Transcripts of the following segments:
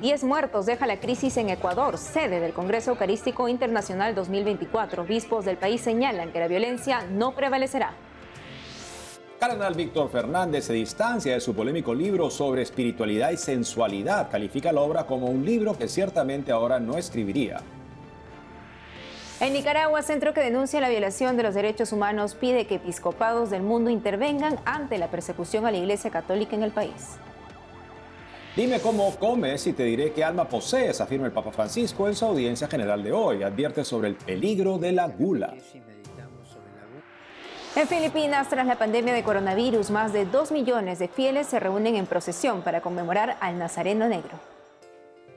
10 muertos deja la crisis en Ecuador, sede del Congreso Eucarístico Internacional 2024. Obispos del país señalan que la violencia no prevalecerá. Cardenal Víctor Fernández se distancia de su polémico libro sobre espiritualidad y sensualidad. Califica la obra como un libro que ciertamente ahora no escribiría. En Nicaragua, centro que denuncia la violación de los derechos humanos pide que episcopados del mundo intervengan ante la persecución a la Iglesia Católica en el país. Dime cómo comes y te diré qué alma posees, afirma el Papa Francisco en su audiencia general de hoy. Advierte sobre el peligro de la gula. En Filipinas, tras la pandemia de coronavirus, más de 2 millones de fieles se reúnen en procesión para conmemorar al Nazareno Negro.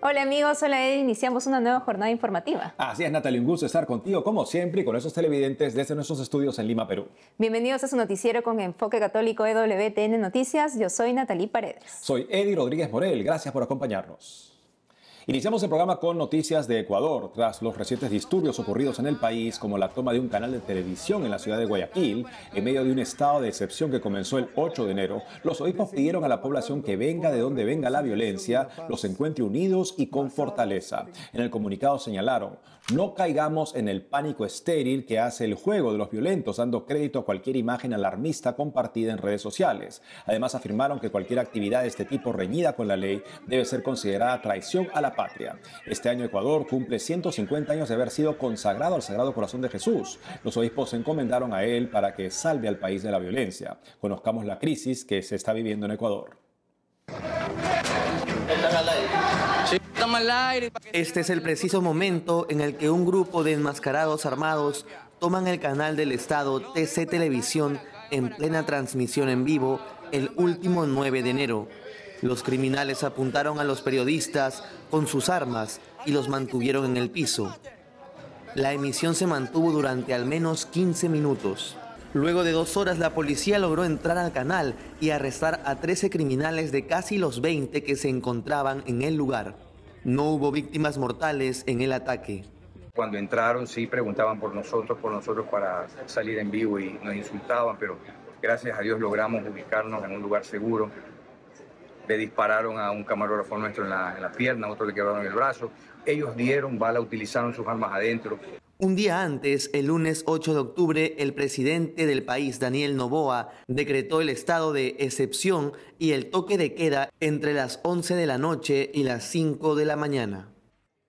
Hola amigos, hola Ed, iniciamos una nueva jornada informativa. Así es, Natalie, un gusto estar contigo como siempre y con esos televidentes desde nuestros estudios en Lima, Perú. Bienvenidos a su noticiero con enfoque católico EWTN Noticias. Yo soy Natalie Paredes. Soy Eddie Rodríguez Morel, gracias por acompañarnos. Iniciamos el programa con noticias de Ecuador. Tras los recientes disturbios ocurridos en el país, como la toma de un canal de televisión en la ciudad de Guayaquil, en medio de un estado de excepción que comenzó el 8 de enero, los obispos pidieron a la población que venga de donde venga la violencia, los encuentre unidos y con fortaleza. En el comunicado señalaron, no caigamos en el pánico estéril que hace el juego de los violentos, dando crédito a cualquier imagen alarmista compartida en redes sociales. Además, afirmaron que cualquier actividad de este tipo reñida con la ley debe ser considerada traición a la patria. Este año Ecuador cumple 150 años de haber sido consagrado al Sagrado Corazón de Jesús. Los obispos se encomendaron a él para que salve al país de la violencia. Conozcamos la crisis que se está viviendo en Ecuador. Este es el preciso momento en el que un grupo de enmascarados armados toman el canal del Estado TC Televisión en plena transmisión en vivo el último 9 de enero. Los criminales apuntaron a los periodistas con sus armas y los mantuvieron en el piso. La emisión se mantuvo durante al menos 15 minutos. Luego de dos horas la policía logró entrar al canal y arrestar a 13 criminales de casi los 20 que se encontraban en el lugar. No hubo víctimas mortales en el ataque. Cuando entraron sí preguntaban por nosotros, por nosotros para salir en vivo y nos insultaban, pero gracias a Dios logramos ubicarnos en un lugar seguro le dispararon a un camarógrafo nuestro en la, pierna, otro le quebraron el brazo. Ellos dieron bala, utilizaron sus armas adentro. Un día antes, el lunes 8 de octubre, el presidente del país, Daniel Novoa, decretó el estado de excepción y el toque de queda entre las 11 de la noche y las 5 de la mañana.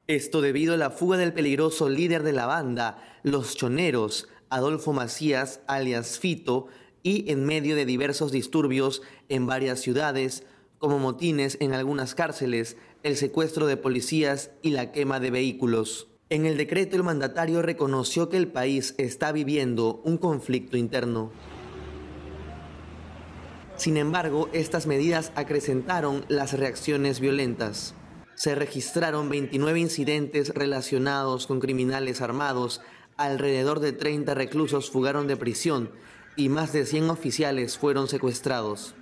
Esto debido a la fuga del peligroso líder de la banda, Los Choneros, Adolfo Macías, alias Fito, y en medio de diversos disturbios en varias ciudades, como motines en algunas cárceles, el secuestro de policías y la quema de vehículos. En el decreto el mandatario reconoció que el país está viviendo un conflicto interno. Sin embargo, estas medidas acrecentaron las reacciones violentas. Se registraron 29 incidentes relacionados con criminales armados, alrededor de 30 reclusos fugaron de prisión y más de 100 oficiales fueron secuestrados.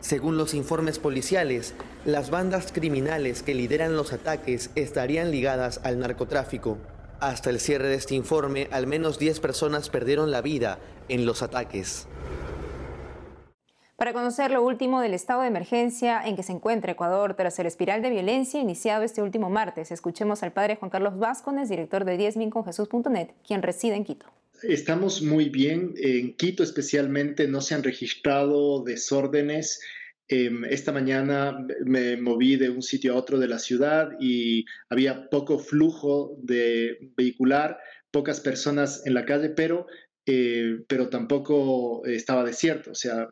Según los informes policiales, las bandas criminales que lideran los ataques estarían ligadas al narcotráfico. Hasta el cierre de este informe, al menos 10 personas perdieron la vida en los ataques. Para conocer lo último del estado de emergencia en que se encuentra Ecuador tras el espiral de violencia iniciado este último martes, escuchemos al padre Juan Carlos Vázquez, director de diezminconjesús.net, quien reside en Quito. Estamos muy bien. En Quito especialmente no se han registrado desórdenes. Em, esta mañana me moví de un sitio a otro de la ciudad y había poco flujo de vehicular, pocas personas en la calle, pero, eh, pero tampoco estaba desierto. O sea,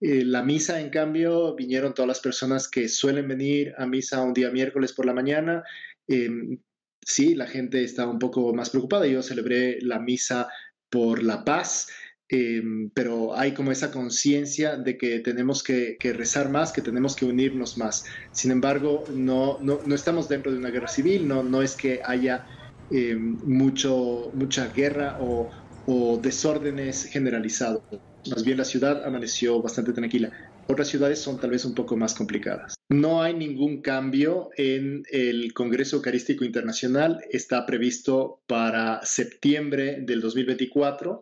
eh, la misa, en cambio, vinieron todas las personas que suelen venir a misa un día miércoles por la mañana. Em, sí, la gente estaba un poco más preocupada. Yo celebré la misa por la paz, em, pero hay como esa conciencia de que tenemos que, rezar más, que tenemos que unirnos más. Sin embargo, no, no, estamos dentro de una guerra civil, no, no es que haya em, mucho, mucha guerra o, o desórdenes generalizados. Más bien la ciudad amaneció bastante tranquila. Otras ciudades son tal vez un poco más complicadas. No hay ningún cambio en el Congreso Eucarístico Internacional. Está previsto para septiembre del 2024.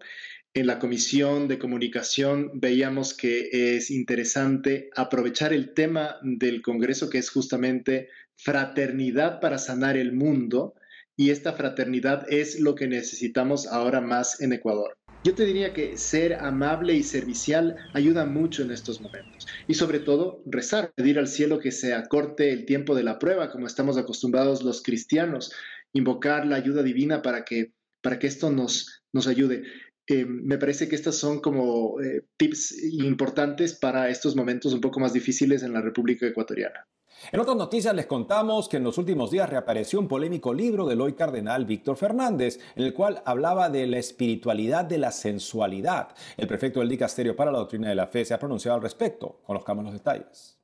En la Comisión de Comunicación veíamos que es interesante aprovechar el tema del Congreso, que es justamente fraternidad para sanar el mundo y esta fraternidad es lo que necesitamos ahora más en Ecuador. Yo te diría que ser amable y servicial ayuda mucho en estos momentos. Y sobre todo, rezar, pedir al cielo que se acorte el tiempo de la prueba, como estamos acostumbrados los cristianos, invocar la ayuda divina para que, para que esto nos, nos ayude. Eh, me parece que estos son como eh, tips importantes para estos momentos un poco más difíciles en la República Ecuatoriana. En otras noticias les contamos que en los últimos días reapareció un polémico libro del hoy cardenal Víctor Fernández, en el cual hablaba de la espiritualidad de la sensualidad. El prefecto del Dicasterio para la Doctrina de la Fe se ha pronunciado al respecto. Conozcamos los detalles.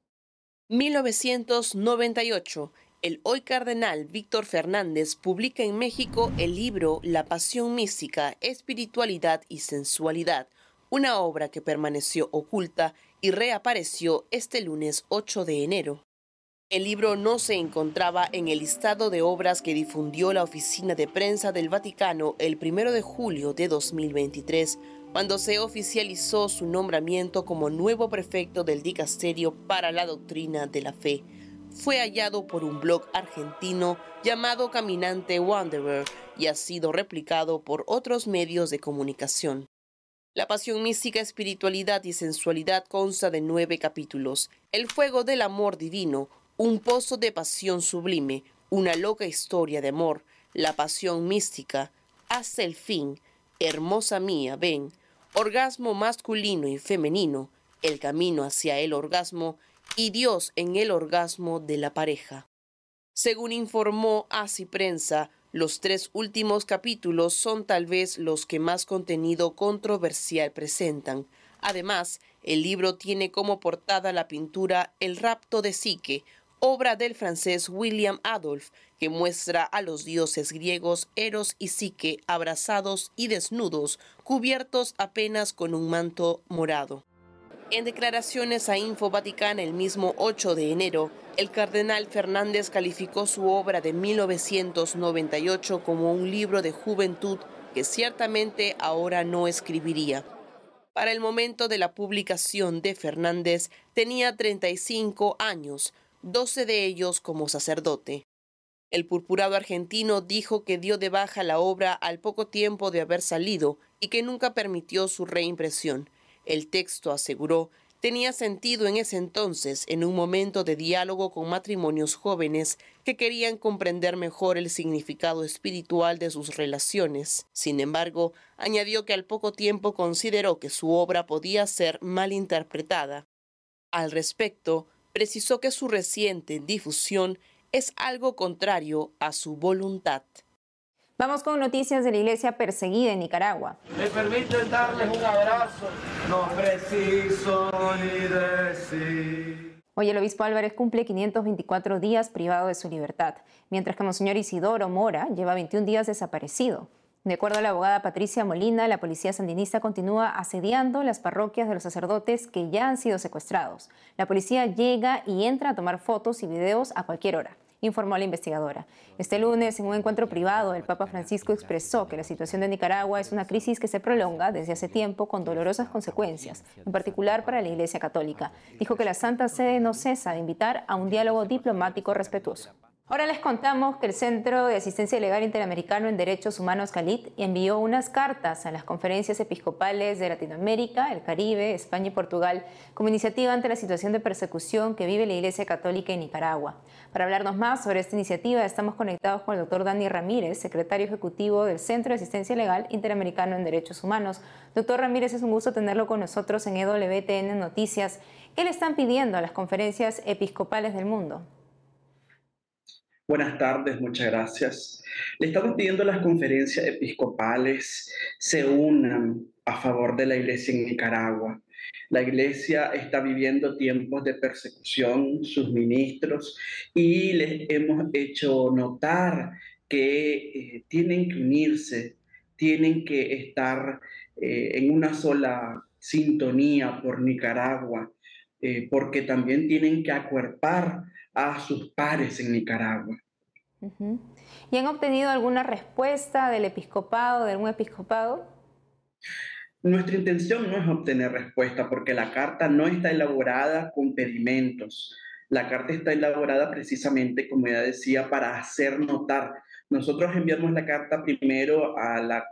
1998. El hoy cardenal Víctor Fernández publica en México el libro La Pasión Mística, Espiritualidad y Sensualidad, una obra que permaneció oculta y reapareció este lunes 8 de enero. El libro no se encontraba en el listado de obras que difundió la Oficina de Prensa del Vaticano el 1 de julio de 2023, cuando se oficializó su nombramiento como nuevo prefecto del Dicasterio para la Doctrina de la Fe. Fue hallado por un blog argentino llamado Caminante Wanderer y ha sido replicado por otros medios de comunicación. La pasión mística, espiritualidad y sensualidad consta de nueve capítulos. El fuego del amor divino, un pozo de pasión sublime, una loca historia de amor, la pasión mística, hasta el fin, hermosa mía, ven, orgasmo masculino y femenino, el camino hacia el orgasmo y Dios en el orgasmo de la pareja. Según informó Así Prensa, los tres últimos capítulos son tal vez los que más contenido controversial presentan. Además, el libro tiene como portada la pintura El rapto de Psique, obra del francés William Adolphe, que muestra a los dioses griegos Eros y Psique abrazados y desnudos, cubiertos apenas con un manto morado. En declaraciones a Info Vaticana el mismo 8 de enero, el cardenal Fernández calificó su obra de 1998 como un libro de juventud que ciertamente ahora no escribiría. Para el momento de la publicación de Fernández tenía 35 años, 12 de ellos como sacerdote. El purpurado argentino dijo que dio de baja la obra al poco tiempo de haber salido y que nunca permitió su reimpresión. El texto, aseguró, tenía sentido en ese entonces, en un momento de diálogo con matrimonios jóvenes que querían comprender mejor el significado espiritual de sus relaciones. Sin embargo, añadió que al poco tiempo consideró que su obra podía ser mal interpretada. Al respecto, precisó que su reciente difusión es algo contrario a su voluntad. Vamos con noticias de la iglesia perseguida en Nicaragua. Me permiten darles un abrazo, no preciso ni decir. Hoy el obispo Álvarez cumple 524 días privado de su libertad, mientras que Monseñor Isidoro Mora lleva 21 días desaparecido. De acuerdo a la abogada Patricia Molina, la policía sandinista continúa asediando las parroquias de los sacerdotes que ya han sido secuestrados. La policía llega y entra a tomar fotos y videos a cualquier hora informó la investigadora. Este lunes, en un encuentro privado, el Papa Francisco expresó que la situación de Nicaragua es una crisis que se prolonga desde hace tiempo con dolorosas consecuencias, en particular para la Iglesia Católica. Dijo que la Santa Sede no cesa de invitar a un diálogo diplomático respetuoso. Ahora les contamos que el Centro de Asistencia Legal Interamericano en Derechos Humanos CALIT envió unas cartas a las conferencias episcopales de Latinoamérica, el Caribe, España y Portugal como iniciativa ante la situación de persecución que vive la Iglesia Católica en Nicaragua. Para hablarnos más sobre esta iniciativa estamos conectados con el doctor Dani Ramírez, secretario ejecutivo del Centro de Asistencia Legal Interamericano en Derechos Humanos. Doctor Ramírez, es un gusto tenerlo con nosotros en EWTN Noticias. ¿Qué le están pidiendo a las conferencias episcopales del mundo? Buenas tardes, muchas gracias. Le estamos pidiendo a las conferencias episcopales se unan a favor de la iglesia en Nicaragua. La iglesia está viviendo tiempos de persecución, sus ministros, y les hemos hecho notar que eh, tienen que unirse, tienen que estar eh, en una sola sintonía por Nicaragua, eh, porque también tienen que acuerpar a sus pares en Nicaragua. ¿Y han obtenido alguna respuesta del episcopado, de algún episcopado? Nuestra intención no es obtener respuesta porque la carta no está elaborada con pedimentos. La carta está elaborada precisamente, como ya decía, para hacer notar. Nosotros enviamos la carta primero a la,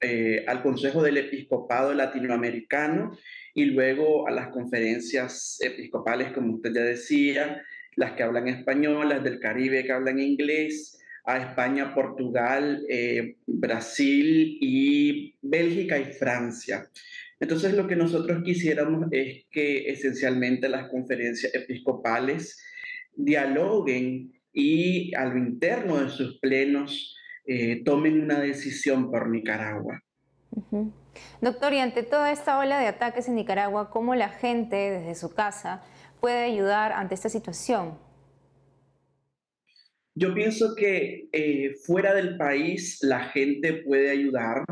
eh, al Consejo del Episcopado Latinoamericano y luego a las conferencias episcopales, como usted ya decía, las que hablan español, las del Caribe que hablan inglés, a España, Portugal, eh, Brasil y Bélgica y Francia. Entonces lo que nosotros quisiéramos es que esencialmente las conferencias episcopales dialoguen y a lo interno de sus plenos eh, tomen una decisión por Nicaragua. Doctor, y ante toda esta ola de ataques en Nicaragua, ¿cómo la gente desde su casa puede ayudar ante esta situación? Yo pienso que eh, fuera del país la gente puede ayudar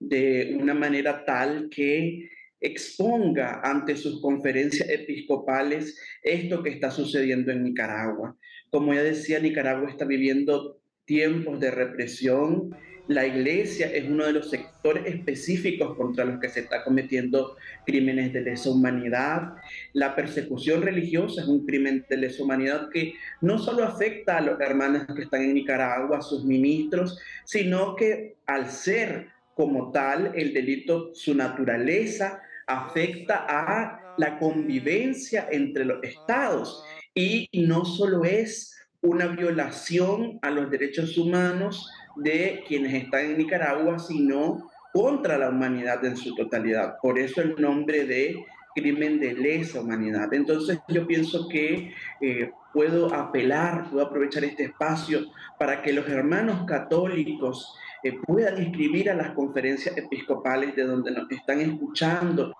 de una manera tal que exponga ante sus conferencias episcopales esto que está sucediendo en Nicaragua. Como ya decía, Nicaragua está viviendo tiempos de represión, la iglesia es uno de los sectores específicos contra los que se está cometiendo crímenes de lesa humanidad. La persecución religiosa es un crimen de lesa humanidad que no solo afecta a los hermanos que están en Nicaragua, a sus ministros, sino que al ser como tal el delito, su naturaleza afecta a la convivencia entre los estados y no solo es una violación a los derechos humanos, de quienes están en Nicaragua, sino contra la humanidad en su totalidad. Por eso el nombre de crimen de lesa humanidad. Entonces yo pienso que eh, puedo apelar, puedo aprovechar este espacio para que los hermanos católicos eh, puedan inscribir a las conferencias episcopales de donde nos están escuchando,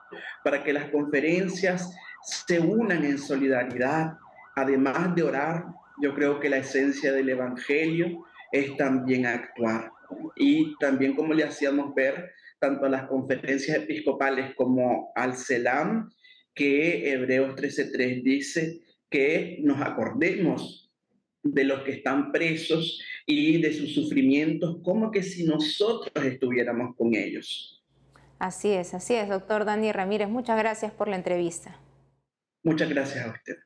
para que las conferencias se unan en solidaridad, además de orar. Yo creo que la esencia del Evangelio es también actuar. Y también como le hacíamos ver tanto a las conferencias episcopales como al CELAM, que Hebreos 13.3 dice que nos acordemos de los que están presos y de sus sufrimientos, como que si nosotros estuviéramos con ellos. Así es, así es, doctor Dani Ramírez. Muchas gracias por la entrevista. Muchas gracias a usted.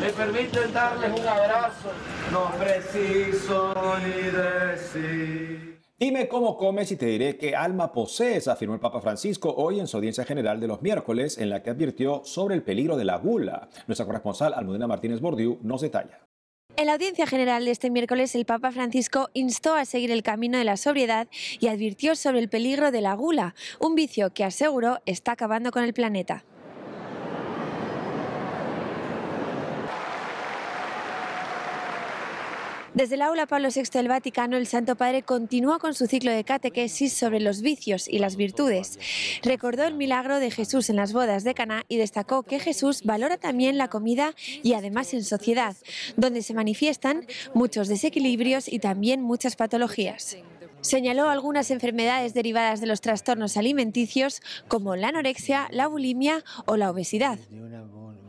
Me permiten darles un abrazo, no preciso ni decir. Dime cómo comes y te diré qué alma posees, afirmó el Papa Francisco hoy en su audiencia general de los miércoles, en la que advirtió sobre el peligro de la gula. Nuestra corresponsal Almudena Martínez Bordiú nos detalla. En la audiencia general de este miércoles, el Papa Francisco instó a seguir el camino de la sobriedad y advirtió sobre el peligro de la gula, un vicio que aseguró está acabando con el planeta. Desde el aula Pablo VI del Vaticano, el Santo Padre continúa con su ciclo de catequesis sobre los vicios y las virtudes. Recordó el milagro de Jesús en las bodas de Caná y destacó que Jesús valora también la comida y además en sociedad, donde se manifiestan muchos desequilibrios y también muchas patologías. Señaló algunas enfermedades derivadas de los trastornos alimenticios como la anorexia, la bulimia o la obesidad.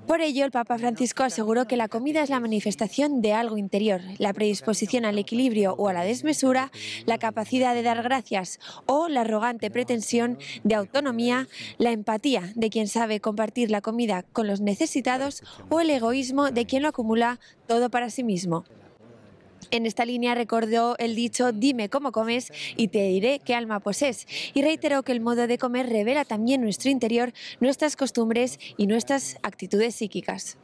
Por ello, el Papa Francisco aseguró que la comida es la manifestación de algo interior, la predisposición al equilibrio o a la desmesura, la capacidad de dar gracias o la arrogante pretensión de autonomía, la empatía de quien sabe compartir la comida con los necesitados o el egoísmo de quien lo acumula todo para sí mismo. En esta línea recordó el dicho dime cómo comes y te diré qué alma posees y reiteró que el modo de comer revela también nuestro interior, nuestras costumbres y nuestras actitudes psíquicas.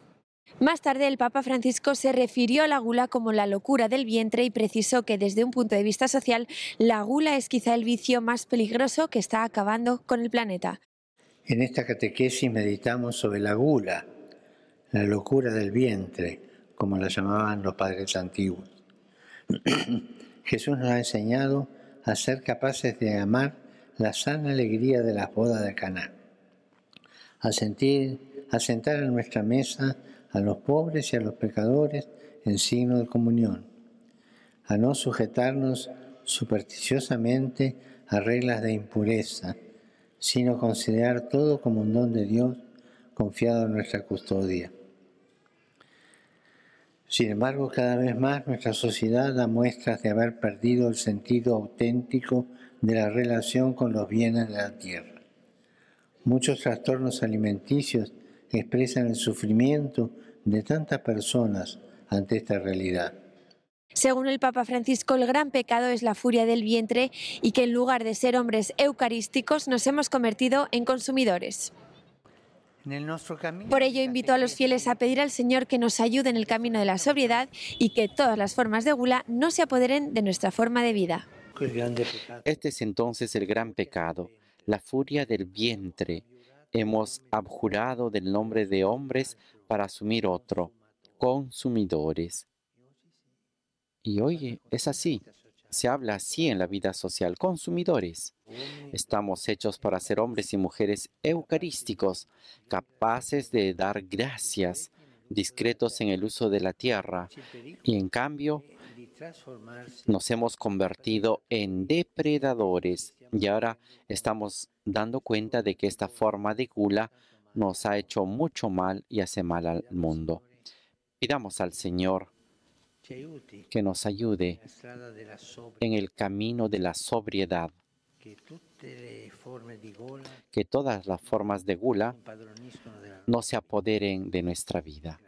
Más tarde, el Papa Francisco se refirió a la gula como la locura del vientre y precisó que desde un punto de vista social, la gula es quizá el vicio más peligroso que está acabando con el planeta. En esta catequesis meditamos sobre la gula, la locura del vientre, como la llamaban los padres antiguos. Jesús nos ha enseñado a ser capaces de amar la sana alegría de las bodas de Caná, a a sentar en nuestra mesa a los pobres y a los pecadores en signo de comunión, a no sujetarnos supersticiosamente a reglas de impureza, sino considerar todo como un don de Dios confiado en nuestra custodia. Sin embargo, cada vez más nuestra sociedad da muestras de haber perdido el sentido auténtico de la relación con los bienes de la tierra. Muchos trastornos alimenticios expresan el sufrimiento de tantas personas ante esta realidad. Según el Papa Francisco, el gran pecado es la furia del vientre y que en lugar de ser hombres eucarísticos nos hemos convertido en consumidores. Por ello invitó a los fieles a pedir al Señor que nos ayude en el camino de la sobriedad y que todas las formas de gula no se apoderen de nuestra forma de vida. Este es entonces el gran pecado, la furia del vientre. Hemos abjurado del nombre de hombres para asumir otro, consumidores. Y hoy es así. Se habla así en la vida social, consumidores. Estamos hechos para ser hombres y mujeres eucarísticos, capaces de dar gracias, discretos en el uso de la tierra. Y en cambio, nos hemos convertido en depredadores y ahora estamos dando cuenta de que esta forma de gula nos ha hecho mucho mal y hace mal al mundo. Pidamos al Señor que nos ayude en el camino de la sobriedad, que todas las formas de gula no se apoderen de nuestra vida.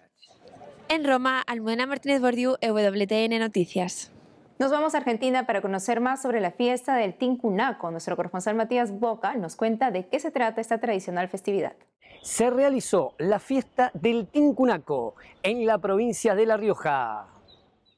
En Roma, Almudena Martínez Bordiú, EWTN Noticias. Nos vamos a Argentina para conocer más sobre la fiesta del Tincunaco. Nuestro corresponsal Matías Boca nos cuenta de qué se trata esta tradicional festividad. Se realizó la fiesta del Tincunaco en la provincia de La Rioja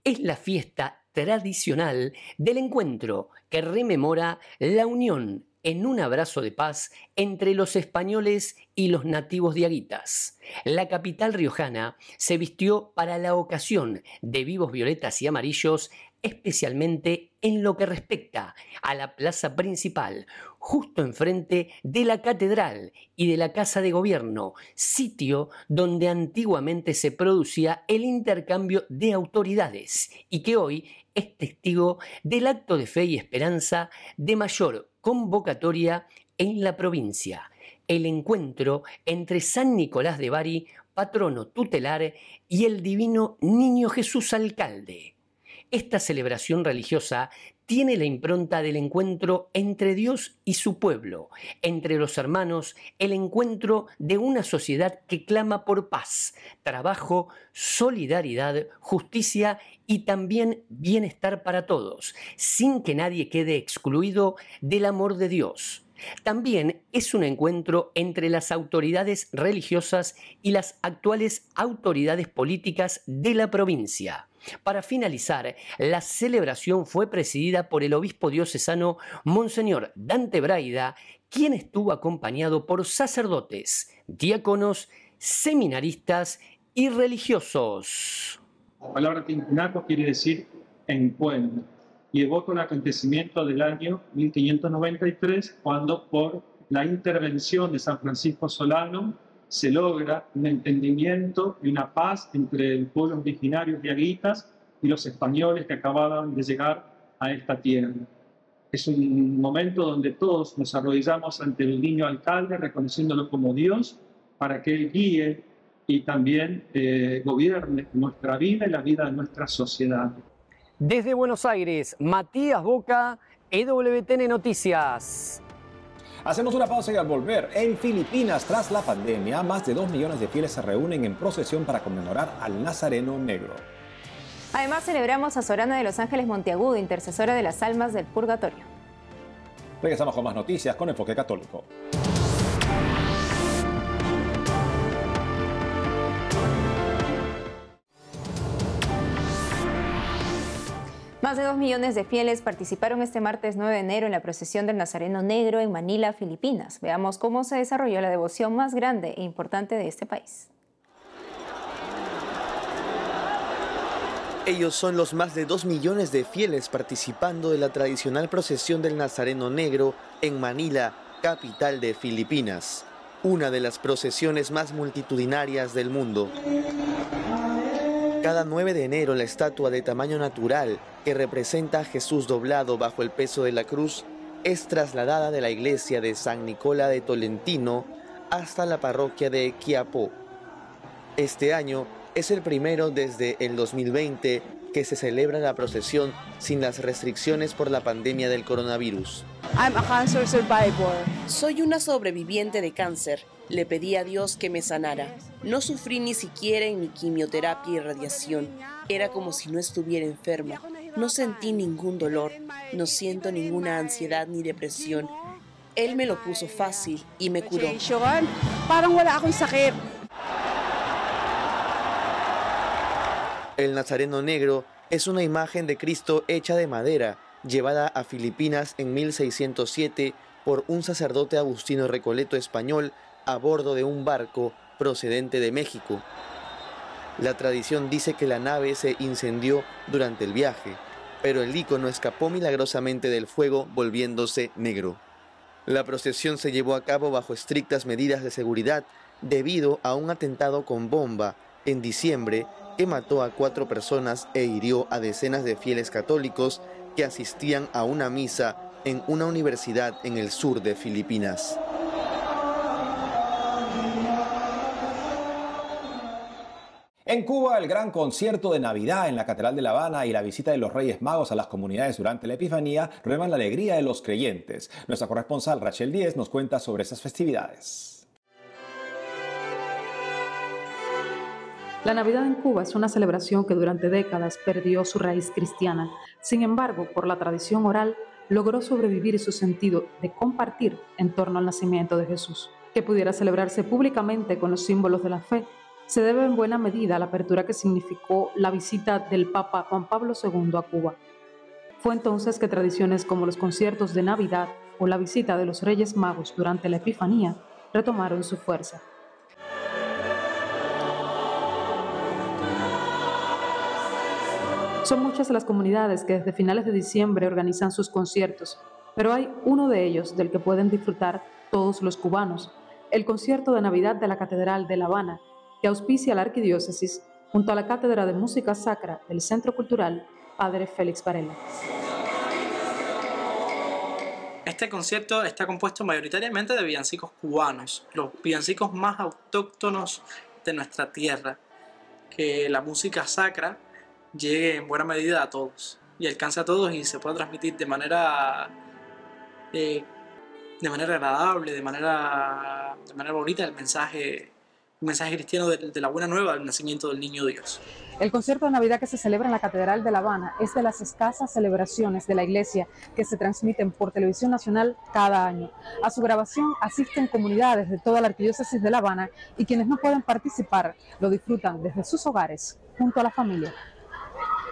es la fiesta tradicional del encuentro que rememora la unión en un abrazo de paz entre los españoles y los nativos de Aguitas. La capital riojana se vistió para la ocasión de vivos violetas y amarillos especialmente en lo que respecta a la plaza principal, justo enfrente de la catedral y de la casa de gobierno, sitio donde antiguamente se producía el intercambio de autoridades y que hoy es testigo del acto de fe y esperanza de mayor convocatoria en la provincia, el encuentro entre San Nicolás de Bari, patrono tutelar, y el divino Niño Jesús Alcalde. Esta celebración religiosa tiene la impronta del encuentro entre Dios y su pueblo, entre los hermanos, el encuentro de una sociedad que clama por paz, trabajo, solidaridad, justicia y también bienestar para todos, sin que nadie quede excluido del amor de Dios. También es un encuentro entre las autoridades religiosas y las actuales autoridades políticas de la provincia. Para finalizar, la celebración fue presidida por el obispo diocesano Monseñor Dante Braida, quien estuvo acompañado por sacerdotes, diáconos, seminaristas y religiosos. La palabra tincunaco quiere decir encuentro y evoca un acontecimiento del año 1593 cuando por la intervención de San Francisco Solano se logra un entendimiento y una paz entre el pueblo originario de Aguitas y los españoles que acababan de llegar a esta tierra. Es un momento donde todos nos arrodillamos ante el niño alcalde, reconociéndolo como Dios, para que Él guíe y también eh, gobierne nuestra vida y la vida de nuestra sociedad. Desde Buenos Aires, Matías Boca, EWTN Noticias. Hacemos una pausa y al volver, en Filipinas, tras la pandemia, más de dos millones de fieles se reúnen en procesión para conmemorar al Nazareno Negro. Además, celebramos a Sorana de los Ángeles Monteagudo, intercesora de las almas del purgatorio. Regresamos con más noticias con Enfoque Católico. Más de dos millones de fieles participaron este martes 9 de enero en la procesión del Nazareno Negro en Manila, Filipinas. Veamos cómo se desarrolló la devoción más grande e importante de este país. Ellos son los más de dos millones de fieles participando de la tradicional procesión del Nazareno Negro en Manila, capital de Filipinas, una de las procesiones más multitudinarias del mundo. Cada 9 de enero la estatua de tamaño natural que representa a Jesús doblado bajo el peso de la cruz es trasladada de la iglesia de San Nicola de Tolentino hasta la parroquia de Quiapó. Este año es el primero desde el 2020 que se celebra la procesión sin las restricciones por la pandemia del coronavirus. I'm a cancer survivor. Soy una sobreviviente de cáncer. Le pedí a Dios que me sanara. No sufrí ni siquiera en mi quimioterapia y radiación. Era como si no estuviera enferma. No sentí ningún dolor. No siento ninguna ansiedad ni depresión. Él me lo puso fácil y me curó. El Nazareno Negro es una imagen de Cristo hecha de madera, llevada a Filipinas en 1607 por un sacerdote agustino recoleto español a bordo de un barco procedente de México. La tradición dice que la nave se incendió durante el viaje, pero el icono escapó milagrosamente del fuego volviéndose negro. La procesión se llevó a cabo bajo estrictas medidas de seguridad debido a un atentado con bomba en diciembre que mató a cuatro personas e hirió a decenas de fieles católicos que asistían a una misa en una universidad en el sur de Filipinas. En Cuba, el gran concierto de Navidad en la Catedral de La Habana y la visita de los Reyes Magos a las comunidades durante la Epifanía renuevan la alegría de los creyentes. Nuestra corresponsal Rachel Díez nos cuenta sobre esas festividades. La Navidad en Cuba es una celebración que durante décadas perdió su raíz cristiana. Sin embargo, por la tradición oral, logró sobrevivir su sentido de compartir en torno al nacimiento de Jesús. Que pudiera celebrarse públicamente con los símbolos de la fe se debe en buena medida a la apertura que significó la visita del Papa Juan Pablo II a Cuba. Fue entonces que tradiciones como los conciertos de Navidad o la visita de los Reyes Magos durante la Epifanía retomaron su fuerza. Son muchas las comunidades que desde finales de diciembre organizan sus conciertos, pero hay uno de ellos del que pueden disfrutar todos los cubanos, el concierto de Navidad de la Catedral de La Habana, que auspicia la arquidiócesis junto a la Cátedra de Música Sacra del Centro Cultural Padre Félix Varela. Este concierto está compuesto mayoritariamente de villancicos cubanos, los villancicos más autóctonos de nuestra tierra, que la música sacra llegue en buena medida a todos y alcance a todos y se pueda transmitir de manera eh, de manera agradable, de manera, de manera bonita el mensaje un mensaje cristiano de, la buena nueva del nacimiento del niño Dios. El concierto de Navidad que se celebra en la Catedral de La Habana es de las escasas celebraciones de la iglesia que se transmiten por televisión nacional cada año. A su grabación asisten comunidades de toda la arquidiócesis de La Habana y quienes no pueden participar lo disfrutan desde sus hogares junto a la familia.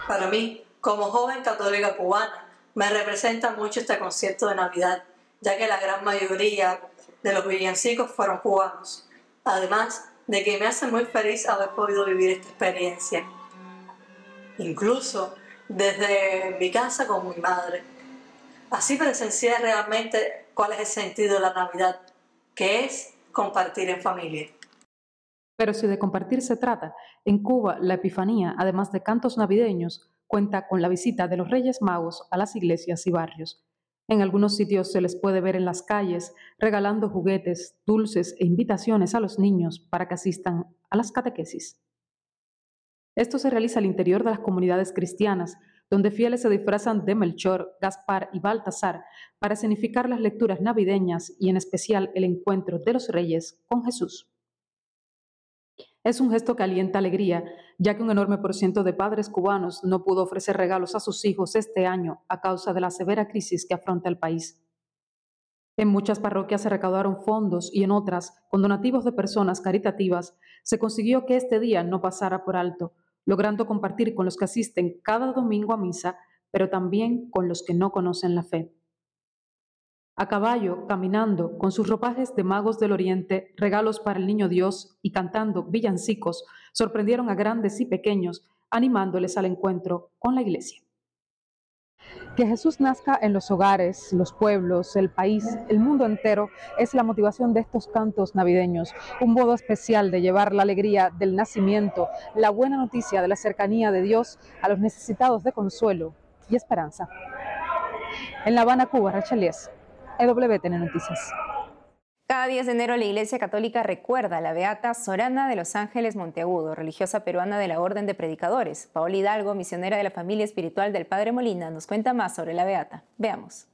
Para mí, como joven católica cubana, me representa mucho este concierto de Navidad, ya que la gran mayoría de los villancicos fueron cubanos. Además, de que me hace muy feliz haber podido vivir esta experiencia. Incluso desde mi casa con mi madre. Así presencié realmente cuál es el sentido de la Navidad, que es compartir en familia. Pero si de compartir se trata, en Cuba la Epifanía, además de cantos navideños, cuenta con la visita de los Reyes Magos a las iglesias y barrios. En algunos sitios se les puede ver en las calles regalando juguetes, dulces e invitaciones a los niños para que asistan a las catequesis. Esto se realiza al interior de las comunidades cristianas, donde fieles se disfrazan de Melchor, Gaspar y Baltasar para significar las lecturas navideñas y en especial el encuentro de los reyes con Jesús. Es un gesto que alienta alegría, ya que un enorme porcentaje de padres cubanos no pudo ofrecer regalos a sus hijos este año a causa de la severa crisis que afronta el país. En muchas parroquias se recaudaron fondos y en otras, con donativos de personas caritativas, se consiguió que este día no pasara por alto, logrando compartir con los que asisten cada domingo a misa, pero también con los que no conocen la fe a caballo, caminando, con sus ropajes de magos del oriente, regalos para el niño Dios y cantando villancicos, sorprendieron a grandes y pequeños, animándoles al encuentro con la iglesia. Que Jesús nazca en los hogares, los pueblos, el país, el mundo entero, es la motivación de estos cantos navideños, un modo especial de llevar la alegría del nacimiento, la buena noticia de la cercanía de Dios a los necesitados de consuelo y esperanza. En La Habana, Cuba, Rachel EWTN Noticias. Cada 10 de enero la Iglesia Católica recuerda a la Beata Sorana de los Ángeles Monteagudo, religiosa peruana de la Orden de Predicadores. Paola Hidalgo, misionera de la familia espiritual del Padre Molina, nos cuenta más sobre la Beata. Veamos.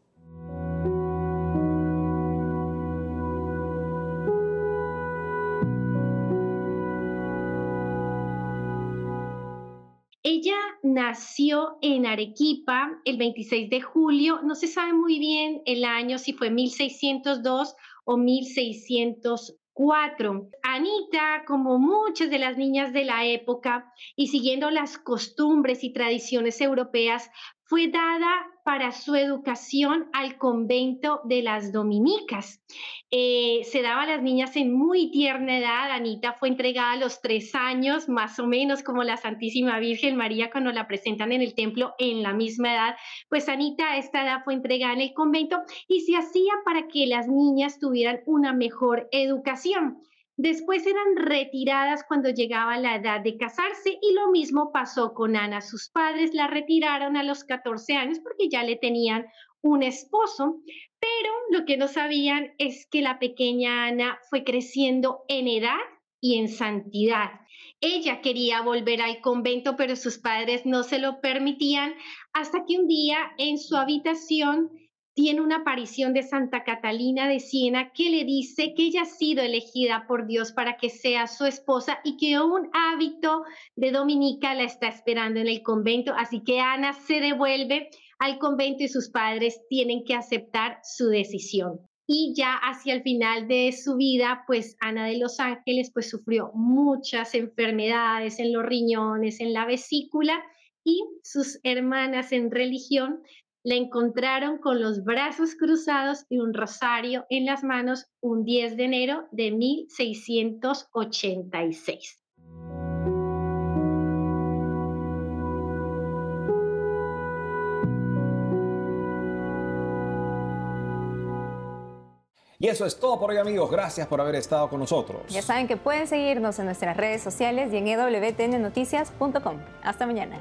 Nació en Arequipa el 26 de julio. No se sabe muy bien el año, si fue 1602 o 1604. Anita, como muchas de las niñas de la época y siguiendo las costumbres y tradiciones europeas, fue dada para su educación al convento de las dominicas. Eh, se daba a las niñas en muy tierna edad. Anita fue entregada a los tres años, más o menos como la Santísima Virgen María cuando la presentan en el templo en la misma edad. Pues Anita a esta edad fue entregada en el convento y se hacía para que las niñas tuvieran una mejor educación. Después eran retiradas cuando llegaba la edad de casarse y lo mismo pasó con Ana. Sus padres la retiraron a los 14 años porque ya le tenían un esposo, pero lo que no sabían es que la pequeña Ana fue creciendo en edad y en santidad. Ella quería volver al convento, pero sus padres no se lo permitían hasta que un día en su habitación tiene una aparición de Santa Catalina de Siena que le dice que ella ha sido elegida por Dios para que sea su esposa y que un hábito de Dominica la está esperando en el convento. Así que Ana se devuelve al convento y sus padres tienen que aceptar su decisión. Y ya hacia el final de su vida, pues Ana de los Ángeles pues sufrió muchas enfermedades en los riñones, en la vesícula y sus hermanas en religión la encontraron con los brazos cruzados y un rosario en las manos un 10 de enero de 1686. Y eso es todo por hoy amigos, gracias por haber estado con nosotros. Ya saben que pueden seguirnos en nuestras redes sociales y en ewtnnoticias.com. Hasta mañana.